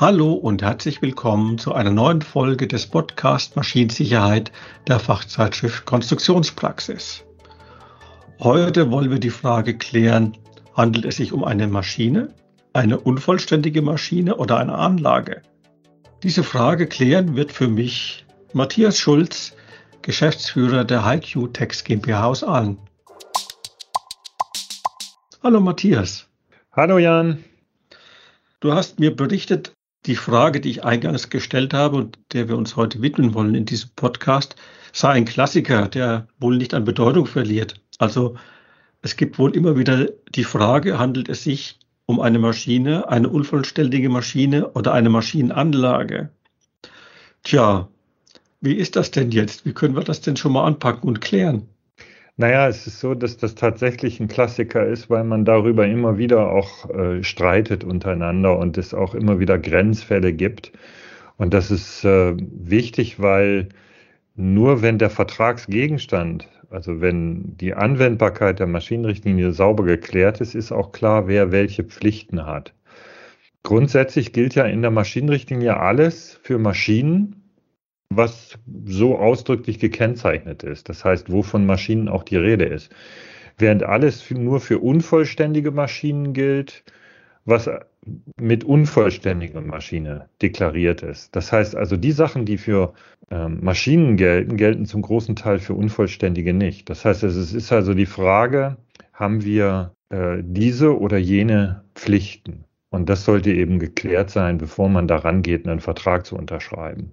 Hallo und herzlich willkommen zu einer neuen Folge des Podcast Maschinensicherheit der Fachzeitschrift Konstruktionspraxis. Heute wollen wir die Frage klären, handelt es sich um eine Maschine, eine unvollständige Maschine oder eine Anlage? Diese Frage klären wird für mich Matthias Schulz, Geschäftsführer der HiQ Tex GmbH aus Aalen. Hallo Matthias. Hallo Jan. Du hast mir berichtet, die Frage, die ich eingangs gestellt habe und der wir uns heute widmen wollen in diesem Podcast, sei ein Klassiker, der wohl nicht an Bedeutung verliert. Also es gibt wohl immer wieder die Frage, handelt es sich um eine Maschine, eine unvollständige Maschine oder eine Maschinenanlage? Tja, wie ist das denn jetzt? Wie können wir das denn schon mal anpacken und klären? Naja, es ist so, dass das tatsächlich ein Klassiker ist, weil man darüber immer wieder auch äh, streitet untereinander und es auch immer wieder Grenzfälle gibt. Und das ist äh, wichtig, weil nur wenn der Vertragsgegenstand, also wenn die Anwendbarkeit der Maschinenrichtlinie sauber geklärt ist, ist auch klar, wer welche Pflichten hat. Grundsätzlich gilt ja in der Maschinenrichtlinie alles für Maschinen, was so ausdrücklich gekennzeichnet ist. Das heißt, wovon Maschinen auch die Rede ist. Während alles nur für unvollständige Maschinen gilt, was mit unvollständiger Maschine deklariert ist. Das heißt also, die Sachen, die für ähm, Maschinen gelten, gelten zum großen Teil für Unvollständige nicht. Das heißt, es ist also die Frage, haben wir äh, diese oder jene Pflichten? Und das sollte eben geklärt sein, bevor man daran geht, einen Vertrag zu unterschreiben.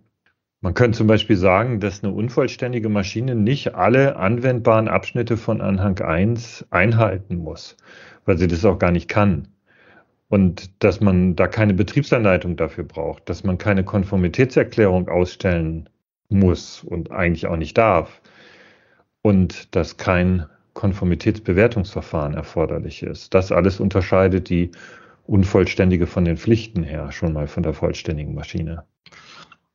Man könnte zum Beispiel sagen, dass eine unvollständige Maschine nicht alle anwendbaren Abschnitte von Anhang 1 einhalten muss, weil sie das auch gar nicht kann. Und dass man da keine Betriebsanleitung dafür braucht, dass man keine Konformitätserklärung ausstellen muss und eigentlich auch nicht darf. Und dass kein Konformitätsbewertungsverfahren erforderlich ist. Das alles unterscheidet die unvollständige von den Pflichten her schon mal von der vollständigen Maschine.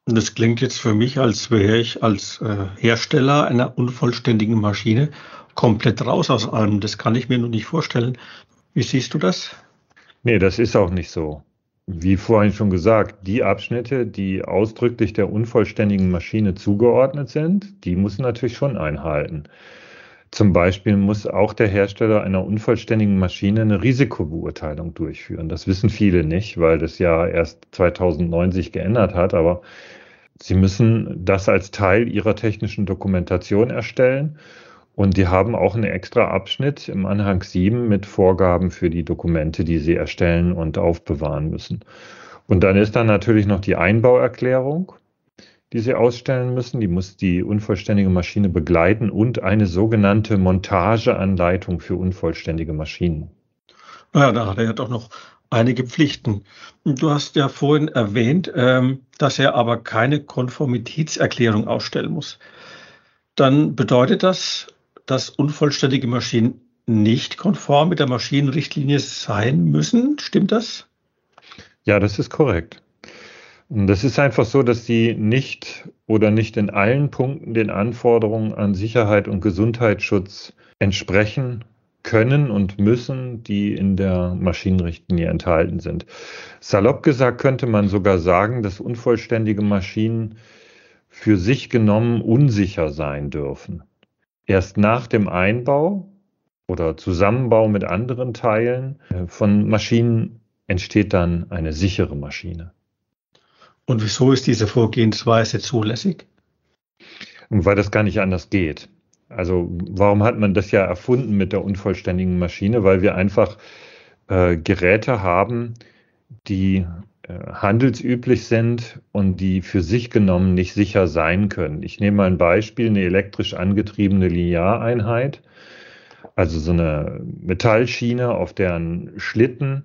Und das klingt jetzt für mich, als wäre ich als äh, Hersteller einer unvollständigen Maschine komplett raus aus allem. Das kann ich mir nur nicht vorstellen. Wie siehst du das? Nee, das ist auch nicht so. Wie vorhin schon gesagt, die Abschnitte, die ausdrücklich der unvollständigen Maschine zugeordnet sind, die muss natürlich schon einhalten. Zum Beispiel muss auch der Hersteller einer unvollständigen Maschine eine Risikobeurteilung durchführen. Das wissen viele nicht, weil das ja erst 2009 sich geändert hat, aber sie müssen das als Teil ihrer technischen Dokumentation erstellen. Und die haben auch einen extra Abschnitt im Anhang 7 mit Vorgaben für die Dokumente, die sie erstellen und aufbewahren müssen. Und dann ist da natürlich noch die Einbauerklärung die sie ausstellen müssen. Die muss die unvollständige Maschine begleiten und eine sogenannte Montageanleitung für unvollständige Maschinen. Ja, da hat er ja doch noch einige Pflichten. Du hast ja vorhin erwähnt, ähm, dass er aber keine Konformitätserklärung ausstellen muss. Dann bedeutet das, dass unvollständige Maschinen nicht konform mit der Maschinenrichtlinie sein müssen. Stimmt das? Ja, das ist korrekt. Das ist einfach so, dass die nicht oder nicht in allen Punkten den Anforderungen an Sicherheit und Gesundheitsschutz entsprechen können und müssen, die in der Maschinenrichtlinie enthalten sind. Salopp gesagt könnte man sogar sagen, dass unvollständige Maschinen für sich genommen unsicher sein dürfen. Erst nach dem Einbau oder Zusammenbau mit anderen Teilen äh, von Maschinen entsteht dann eine sichere Maschine. Und wieso ist diese Vorgehensweise zulässig? Weil das gar nicht anders geht. Also warum hat man das ja erfunden mit der unvollständigen Maschine? Weil wir einfach äh, Geräte haben, die äh, handelsüblich sind und die für sich genommen nicht sicher sein können. Ich nehme mal ein Beispiel, eine elektrisch angetriebene Lineareinheit, also so eine Metallschiene, auf deren Schlitten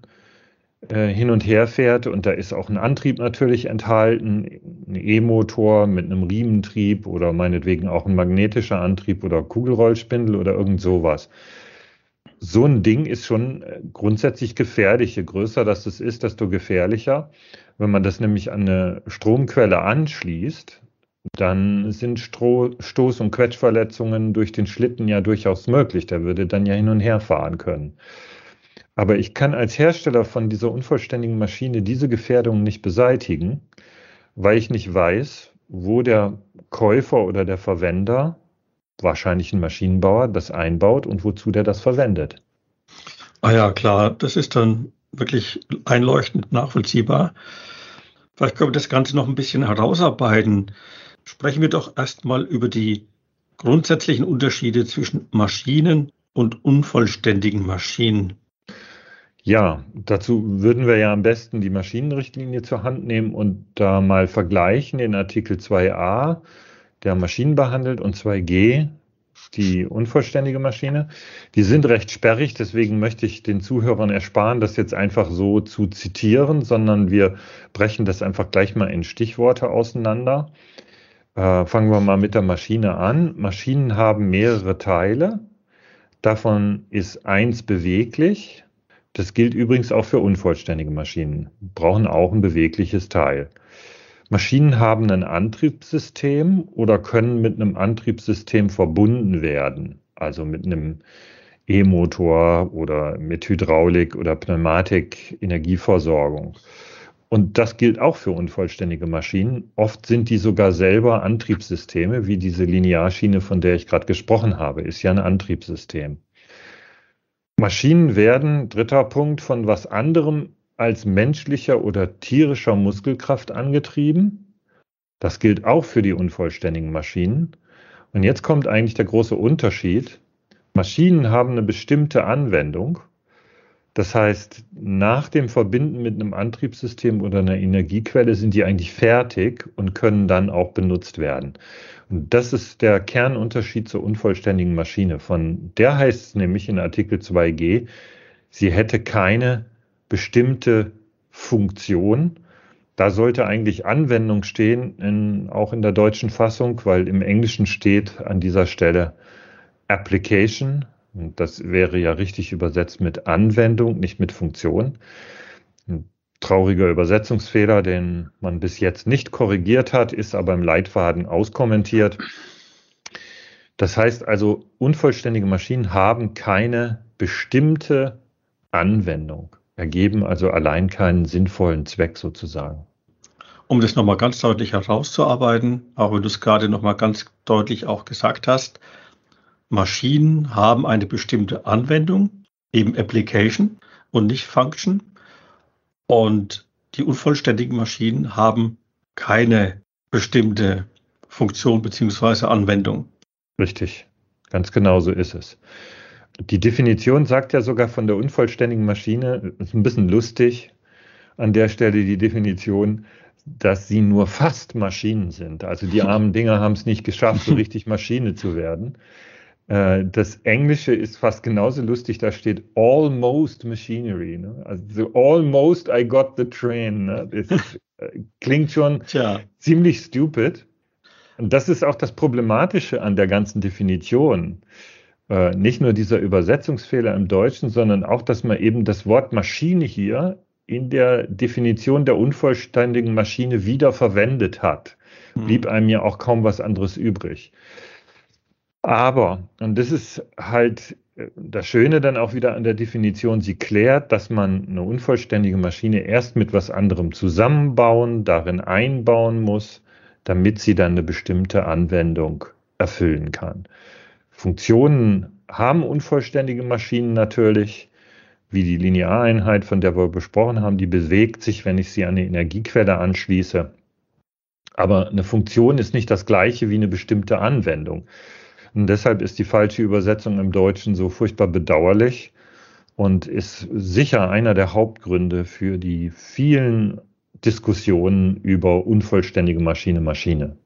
äh, hin und her fährt und da ist auch ein Antrieb natürlich enthalten, ein E-Motor mit einem Riementrieb oder meinetwegen auch ein magnetischer Antrieb oder Kugelrollspindel oder irgend sowas. So ein Ding ist schon äh, grundsätzlich gefährlich. Je größer das ist, desto gefährlicher. Wenn man das nämlich an eine Stromquelle anschließt, dann sind Stroh, Stoß- und Quetschverletzungen durch den Schlitten ja durchaus möglich. Der würde dann ja hin und her fahren können. Aber ich kann als Hersteller von dieser unvollständigen Maschine diese Gefährdung nicht beseitigen, weil ich nicht weiß, wo der Käufer oder der Verwender, wahrscheinlich ein Maschinenbauer, das einbaut und wozu der das verwendet. Ah ja, klar, das ist dann wirklich einleuchtend nachvollziehbar. Vielleicht können wir das Ganze noch ein bisschen herausarbeiten. Sprechen wir doch erstmal über die grundsätzlichen Unterschiede zwischen Maschinen und unvollständigen Maschinen. Ja, dazu würden wir ja am besten die Maschinenrichtlinie zur Hand nehmen und da mal vergleichen den Artikel 2a, der Maschinen behandelt, und 2g, die unvollständige Maschine. Die sind recht sperrig, deswegen möchte ich den Zuhörern ersparen, das jetzt einfach so zu zitieren, sondern wir brechen das einfach gleich mal in Stichworte auseinander. Äh, fangen wir mal mit der Maschine an. Maschinen haben mehrere Teile. Davon ist eins beweglich, das gilt übrigens auch für unvollständige Maschinen, brauchen auch ein bewegliches Teil. Maschinen haben ein Antriebssystem oder können mit einem Antriebssystem verbunden werden, also mit einem E-Motor oder mit Hydraulik oder Pneumatik, Energieversorgung. Und das gilt auch für unvollständige Maschinen. Oft sind die sogar selber Antriebssysteme, wie diese Linearschiene, von der ich gerade gesprochen habe, ist ja ein Antriebssystem. Maschinen werden, dritter Punkt, von was anderem als menschlicher oder tierischer Muskelkraft angetrieben. Das gilt auch für die unvollständigen Maschinen. Und jetzt kommt eigentlich der große Unterschied. Maschinen haben eine bestimmte Anwendung. Das heißt, nach dem Verbinden mit einem Antriebssystem oder einer Energiequelle sind die eigentlich fertig und können dann auch benutzt werden. Und das ist der Kernunterschied zur unvollständigen Maschine. Von der heißt es nämlich in Artikel 2g, sie hätte keine bestimmte Funktion. Da sollte eigentlich Anwendung stehen, in, auch in der deutschen Fassung, weil im Englischen steht an dieser Stelle Application. Und das wäre ja richtig übersetzt mit Anwendung, nicht mit Funktion trauriger Übersetzungsfehler, den man bis jetzt nicht korrigiert hat, ist aber im Leitfaden auskommentiert. Das heißt also, unvollständige Maschinen haben keine bestimmte Anwendung, ergeben also allein keinen sinnvollen Zweck sozusagen. Um das nochmal ganz deutlich herauszuarbeiten, auch wenn du es gerade nochmal ganz deutlich auch gesagt hast, Maschinen haben eine bestimmte Anwendung, eben Application und nicht Function. Und die unvollständigen Maschinen haben keine bestimmte Funktion beziehungsweise Anwendung. Richtig, ganz genau so ist es. Die Definition sagt ja sogar von der unvollständigen Maschine, ist ein bisschen lustig an der Stelle die Definition, dass sie nur fast Maschinen sind. Also die armen Dinger haben es nicht geschafft, so richtig Maschine zu werden. Äh, das Englische ist fast genauso lustig, da steht almost machinery. Ne? Also almost I got the train. Ne? Das äh, klingt schon Tja. ziemlich stupid. Und das ist auch das Problematische an der ganzen Definition. Äh, nicht nur dieser Übersetzungsfehler im Deutschen, sondern auch, dass man eben das Wort Maschine hier in der Definition der unvollständigen Maschine wieder verwendet hat. Hm. Blieb einem ja auch kaum was anderes übrig. Aber, und das ist halt äh, das Schöne dann auch wieder an der Definition, sie klärt, dass man eine unvollständige Maschine erst mit was anderem zusammenbauen, darin einbauen muss, damit sie dann eine bestimmte Anwendung erfüllen kann. Funktionen haben unvollständige Maschinen natürlich, wie die Lineareinheit, von der wir besprochen haben, die bewegt sich, wenn ich sie an eine Energiequelle anschließe. Aber eine Funktion ist nicht das gleiche wie eine bestimmte Anwendung. Und deshalb ist die falsche Übersetzung im Deutschen so furchtbar bedauerlich und ist sicher einer der Hauptgründe für die vielen Diskussionen über unvollständige Maschine-Maschine.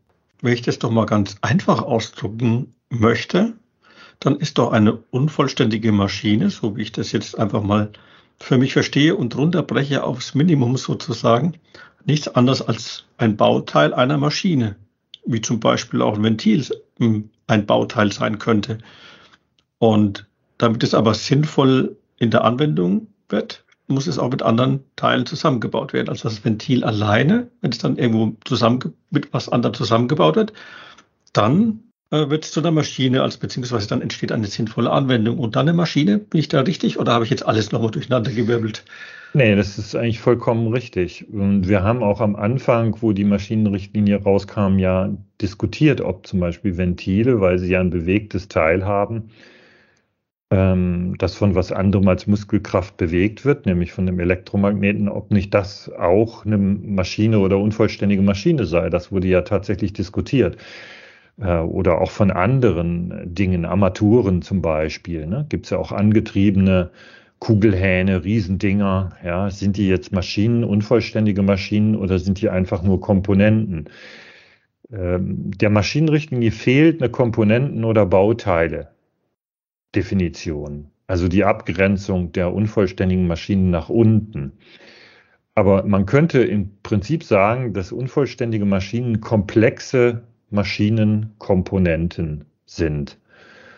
Wenn ich das doch mal ganz einfach ausdrücken möchte, dann ist doch eine unvollständige Maschine, so wie ich das jetzt einfach mal für mich verstehe und runterbreche aufs Minimum sozusagen, nichts anderes als ein Bauteil einer Maschine, wie zum Beispiel auch ein Ventil ein Bauteil sein könnte. Und damit es aber sinnvoll in der Anwendung wird, muss es auch mit anderen Teilen zusammengebaut werden. Also das Ventil alleine, wenn es dann irgendwo zusammen mit was anderem zusammengebaut wird, dann wird es zu einer Maschine, als beziehungsweise dann entsteht eine sinnvolle Anwendung und dann eine Maschine. Bin ich da richtig oder habe ich jetzt alles nochmal durcheinander gewirbelt? Nee, das ist eigentlich vollkommen richtig. Und wir haben auch am Anfang, wo die Maschinenrichtlinie rauskam, ja diskutiert, ob zum Beispiel Ventile, weil sie ja ein bewegtes Teil haben, ähm, das von was anderem als Muskelkraft bewegt wird, nämlich von dem Elektromagneten, ob nicht das auch eine Maschine oder unvollständige Maschine sei. Das wurde ja tatsächlich diskutiert. Äh, oder auch von anderen Dingen, Armaturen zum Beispiel. Ne? Gibt es ja auch angetriebene Kugelhähne, Riesendinger. Ja? Sind die jetzt Maschinen, unvollständige Maschinen oder sind die einfach nur Komponenten? Ähm, der Maschinenrichtlinie fehlt eine Komponenten- oder Bauteile. Definition, also die Abgrenzung der unvollständigen Maschinen nach unten. Aber man könnte im Prinzip sagen, dass unvollständige Maschinen komplexe Maschinenkomponenten sind,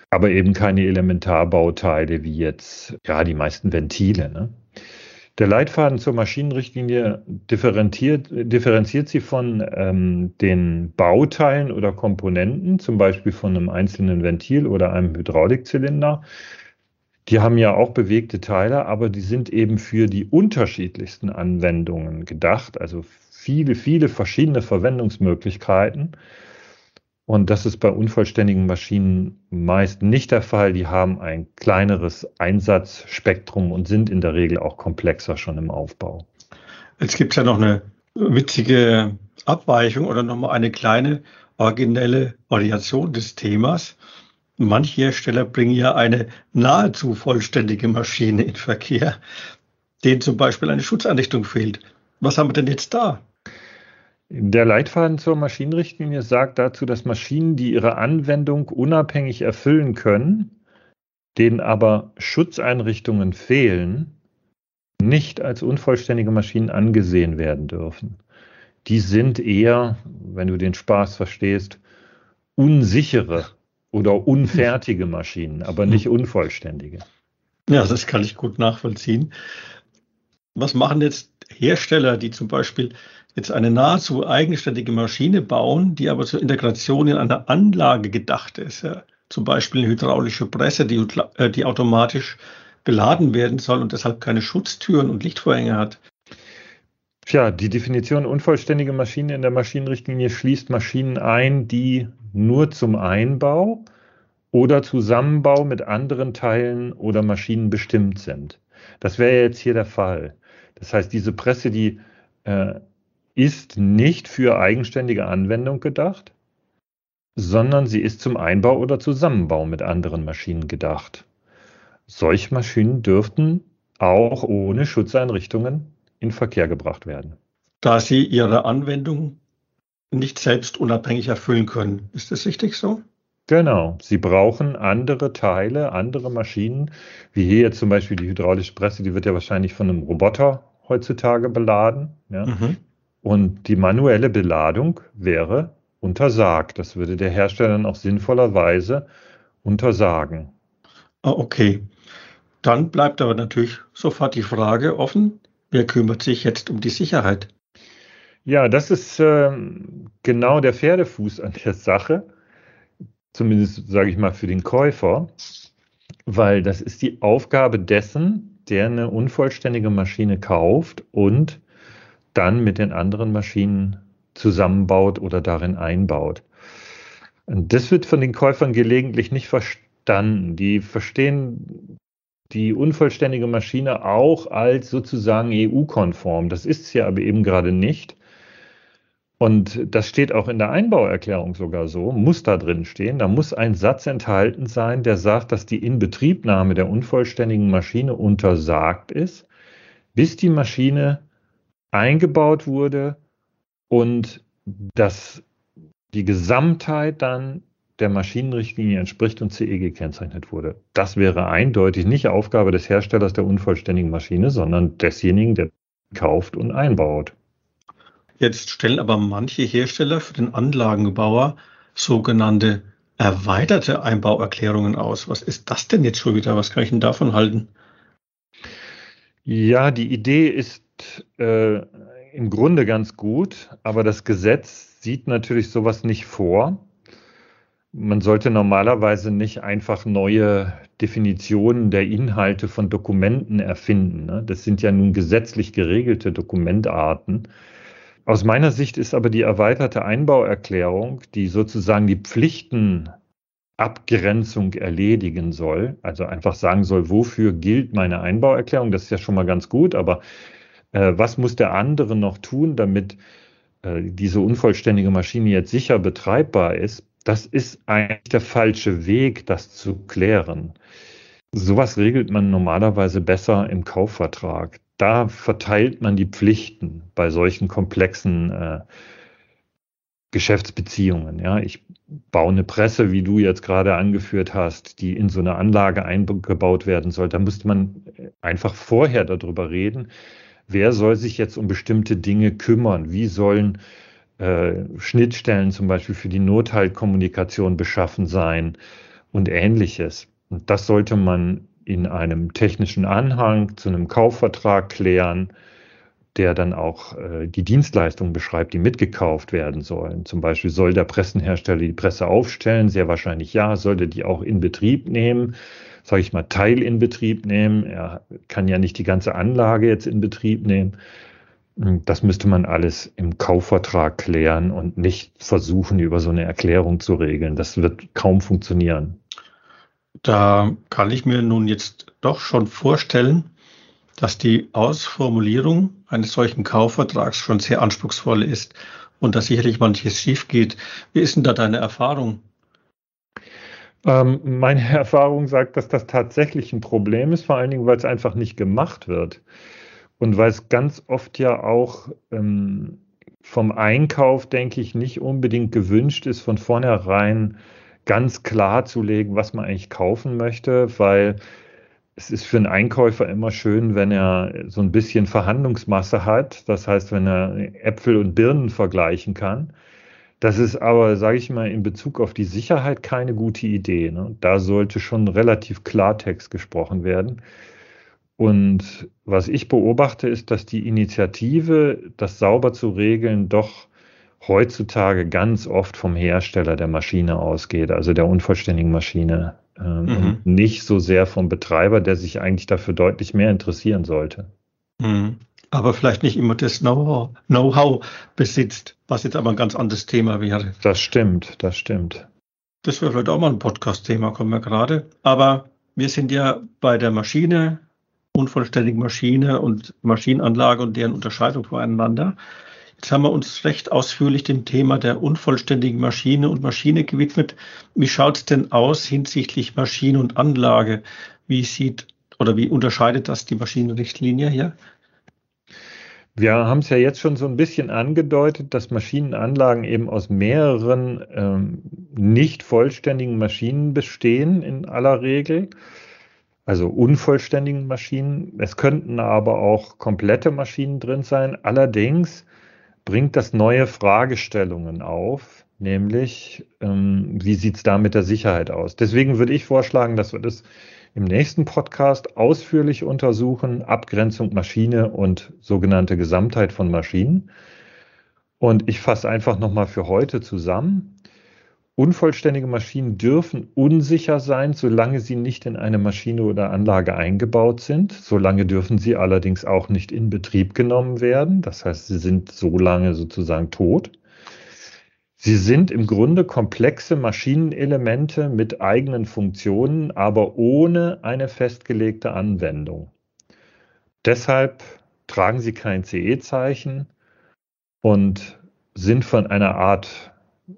aber eben keine Elementarbauteile wie jetzt ja die meisten Ventile. Ne? Der Leitfaden zur Maschinenrichtlinie differenziert, differenziert sie von ähm, den Bauteilen oder Komponenten, zum Beispiel von einem einzelnen Ventil oder einem Hydraulikzylinder. Die haben ja auch bewegte Teile, aber die sind eben für die unterschiedlichsten Anwendungen gedacht, also viele, viele verschiedene Verwendungsmöglichkeiten. Und das ist bei unvollständigen Maschinen meist nicht der Fall. Die haben ein kleineres Einsatzspektrum und sind in der Regel auch komplexer schon im Aufbau. Jetzt gibt es ja noch eine witzige Abweichung oder nochmal eine kleine originelle Variation des Themas. Manche Hersteller bringen ja eine nahezu vollständige Maschine in Verkehr, denen zum Beispiel eine Schutzeinrichtung fehlt. Was haben wir denn jetzt da? Der Leitfaden zur Maschinenrichtlinie sagt dazu, dass Maschinen, die ihre Anwendung unabhängig erfüllen können, denen aber Schutzeinrichtungen fehlen, nicht als unvollständige Maschinen angesehen werden dürfen. Die sind eher, wenn du den Spaß verstehst, unsichere oder unfertige Maschinen, aber nicht unvollständige. Ja, das kann ich gut nachvollziehen. Was machen jetzt Hersteller, die zum Beispiel jetzt eine nahezu eigenständige Maschine bauen, die aber zur Integration in eine Anlage gedacht ist. Ja. Zum Beispiel eine hydraulische Presse, die, äh, die automatisch beladen werden soll und deshalb keine Schutztüren und Lichtvorhänge hat. Tja, die Definition unvollständige Maschine in der Maschinenrichtlinie schließt Maschinen ein, die nur zum Einbau oder Zusammenbau mit anderen Teilen oder Maschinen bestimmt sind. Das wäre jetzt hier der Fall. Das heißt, diese Presse, die äh, ist nicht für eigenständige Anwendung gedacht, sondern sie ist zum Einbau oder Zusammenbau mit anderen Maschinen gedacht. Solche Maschinen dürften auch ohne Schutzeinrichtungen in Verkehr gebracht werden. Da sie ihre Anwendung nicht selbst unabhängig erfüllen können. Ist das richtig so? Genau. Sie brauchen andere Teile, andere Maschinen, wie hier jetzt zum Beispiel die hydraulische Presse, die wird ja wahrscheinlich von einem Roboter heutzutage beladen. Ja. Mhm. Und die manuelle Beladung wäre untersagt. Das würde der Hersteller dann auch sinnvollerweise untersagen. Ah, okay. Dann bleibt aber natürlich sofort die Frage offen, wer kümmert sich jetzt um die Sicherheit? Ja, das ist äh, genau der Pferdefuß an der Sache, zumindest sage ich mal für den Käufer, weil das ist die Aufgabe dessen, der eine unvollständige Maschine kauft und dann mit den anderen Maschinen zusammenbaut oder darin einbaut. Und das wird von den Käufern gelegentlich nicht verstanden. Die verstehen die unvollständige Maschine auch als sozusagen EU-konform. Das ist sie aber eben gerade nicht. Und das steht auch in der Einbauerklärung sogar so, muss da drin stehen. Da muss ein Satz enthalten sein, der sagt, dass die Inbetriebnahme der unvollständigen Maschine untersagt ist, bis die Maschine eingebaut wurde und dass die Gesamtheit dann der Maschinenrichtlinie entspricht und CE gekennzeichnet wurde. Das wäre eindeutig nicht Aufgabe des Herstellers der unvollständigen Maschine, sondern desjenigen, der kauft und einbaut. Jetzt stellen aber manche Hersteller für den Anlagenbauer sogenannte erweiterte Einbauerklärungen aus. Was ist das denn jetzt schon wieder? Was kann ich denn davon halten? Ja, die Idee ist äh, im Grunde ganz gut, aber das Gesetz sieht natürlich sowas nicht vor. man sollte normalerweise nicht einfach neue Definitionen der Inhalte von Dokumenten erfinden. Ne? Das sind ja nun gesetzlich geregelte Dokumentarten. Aus meiner Sicht ist aber die erweiterte Einbauerklärung, die sozusagen die Pflichtenabgrenzung erledigen soll, also einfach sagen soll, wofür gilt meine Einbauerklärung, das ist ja schon mal ganz gut, aber äh, was muss der andere noch tun, damit äh, diese unvollständige Maschine jetzt sicher betreibbar ist, das ist eigentlich der falsche Weg, das zu klären. Sowas regelt man normalerweise besser im Kaufvertrag. Da verteilt man die Pflichten bei solchen komplexen äh, Geschäftsbeziehungen. Ja, ich baue eine Presse, wie du jetzt gerade angeführt hast, die in so eine Anlage eingebaut werden soll. Da müsste man einfach vorher darüber reden, wer soll sich jetzt um bestimmte Dinge kümmern? Wie sollen äh, Schnittstellen zum Beispiel für die Nothaltkommunikation beschaffen sein und ähnliches? Und das sollte man in einem technischen Anhang zu einem Kaufvertrag klären, der dann auch äh, die Dienstleistungen beschreibt, die mitgekauft werden sollen. Zum Beispiel soll der Pressenhersteller die Presse aufstellen? Sehr wahrscheinlich ja. Sollte die auch in Betrieb nehmen? Sage ich mal, Teil in Betrieb nehmen. Er kann ja nicht die ganze Anlage jetzt in Betrieb nehmen. Das müsste man alles im Kaufvertrag klären und nicht versuchen, über so eine Erklärung zu regeln. Das wird kaum funktionieren. Da kann ich mir nun jetzt doch schon vorstellen, dass die Ausformulierung eines solchen Kaufvertrags schon sehr anspruchsvoll ist und dass sicherlich manches schief geht. Wie ist denn da deine Erfahrung? Ähm, meine Erfahrung sagt, dass das tatsächlich ein Problem ist, vor allen Dingen, weil es einfach nicht gemacht wird. Und weil es ganz oft ja auch ähm, vom Einkauf, denke ich, nicht unbedingt gewünscht ist, von vornherein ganz klar zu legen, was man eigentlich kaufen möchte, weil es ist für einen Einkäufer immer schön, wenn er so ein bisschen Verhandlungsmasse hat. Das heißt, wenn er Äpfel und Birnen vergleichen kann. Das ist aber, sage ich mal, in Bezug auf die Sicherheit keine gute Idee. Ne? Da sollte schon relativ Klartext gesprochen werden. Und was ich beobachte, ist, dass die Initiative, das sauber zu regeln, doch heutzutage ganz oft vom Hersteller der Maschine ausgeht, also der unvollständigen Maschine, ähm, mhm. und nicht so sehr vom Betreiber, der sich eigentlich dafür deutlich mehr interessieren sollte. Mhm aber vielleicht nicht immer das Know-how Know besitzt, was jetzt aber ein ganz anderes Thema wäre. Das stimmt, das stimmt. Das wäre vielleicht auch mal ein Podcast-Thema, kommen wir gerade. Aber wir sind ja bei der Maschine, unvollständigen Maschine und Maschinenanlage und deren Unterscheidung voneinander. Jetzt haben wir uns recht ausführlich dem Thema der unvollständigen Maschine und Maschine gewidmet. Wie schaut es denn aus hinsichtlich Maschine und Anlage? Wie sieht oder wie unterscheidet das die Maschinenrichtlinie hier? Wir haben es ja jetzt schon so ein bisschen angedeutet, dass Maschinenanlagen eben aus mehreren ähm, nicht vollständigen Maschinen bestehen in aller Regel, also unvollständigen Maschinen. Es könnten aber auch komplette Maschinen drin sein. Allerdings bringt das neue Fragestellungen auf, nämlich ähm, wie sieht es da mit der Sicherheit aus. Deswegen würde ich vorschlagen, dass wir das im nächsten Podcast ausführlich untersuchen, Abgrenzung Maschine und sogenannte Gesamtheit von Maschinen. Und ich fasse einfach nochmal für heute zusammen. Unvollständige Maschinen dürfen unsicher sein, solange sie nicht in eine Maschine oder Anlage eingebaut sind. Solange dürfen sie allerdings auch nicht in Betrieb genommen werden. Das heißt, sie sind so lange sozusagen tot. Sie sind im Grunde komplexe Maschinenelemente mit eigenen Funktionen, aber ohne eine festgelegte Anwendung. Deshalb tragen sie kein CE-Zeichen und sind von einer Art,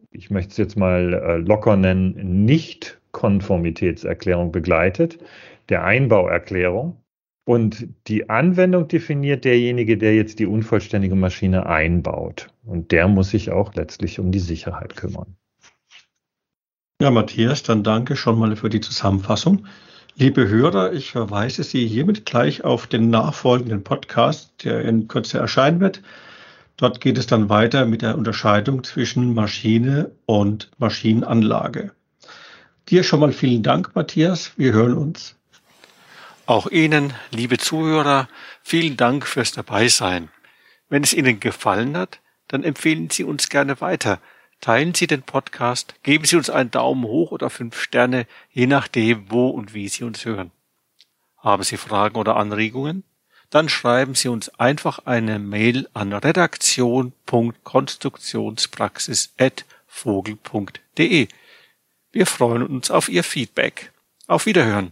ich möchte es jetzt mal äh, locker nennen, Nicht-Konformitätserklärung begleitet, der Einbauerklärung. Und die Anwendung definiert derjenige, der jetzt die unvollständige Maschine einbaut. Und der muss sich auch letztlich um die Sicherheit kümmern. Ja, Matthias, dann danke schon mal für die Zusammenfassung. Liebe Hörer, ich verweise Sie hiermit gleich auf den nachfolgenden Podcast, der in Kürze erscheinen wird. Dort geht es dann weiter mit der Unterscheidung zwischen Maschine und Maschinenanlage. Dir schon mal vielen Dank, Matthias. Wir hören uns. Auch Ihnen, liebe Zuhörer, vielen Dank fürs Dabeisein. Wenn es Ihnen gefallen hat, dann empfehlen Sie uns gerne weiter, teilen Sie den Podcast, geben Sie uns einen Daumen hoch oder fünf Sterne, je nachdem, wo und wie Sie uns hören. Haben Sie Fragen oder Anregungen? Dann schreiben Sie uns einfach eine Mail an redaktion.konstruktionspraxis.vogel.de. Wir freuen uns auf Ihr Feedback. Auf Wiederhören.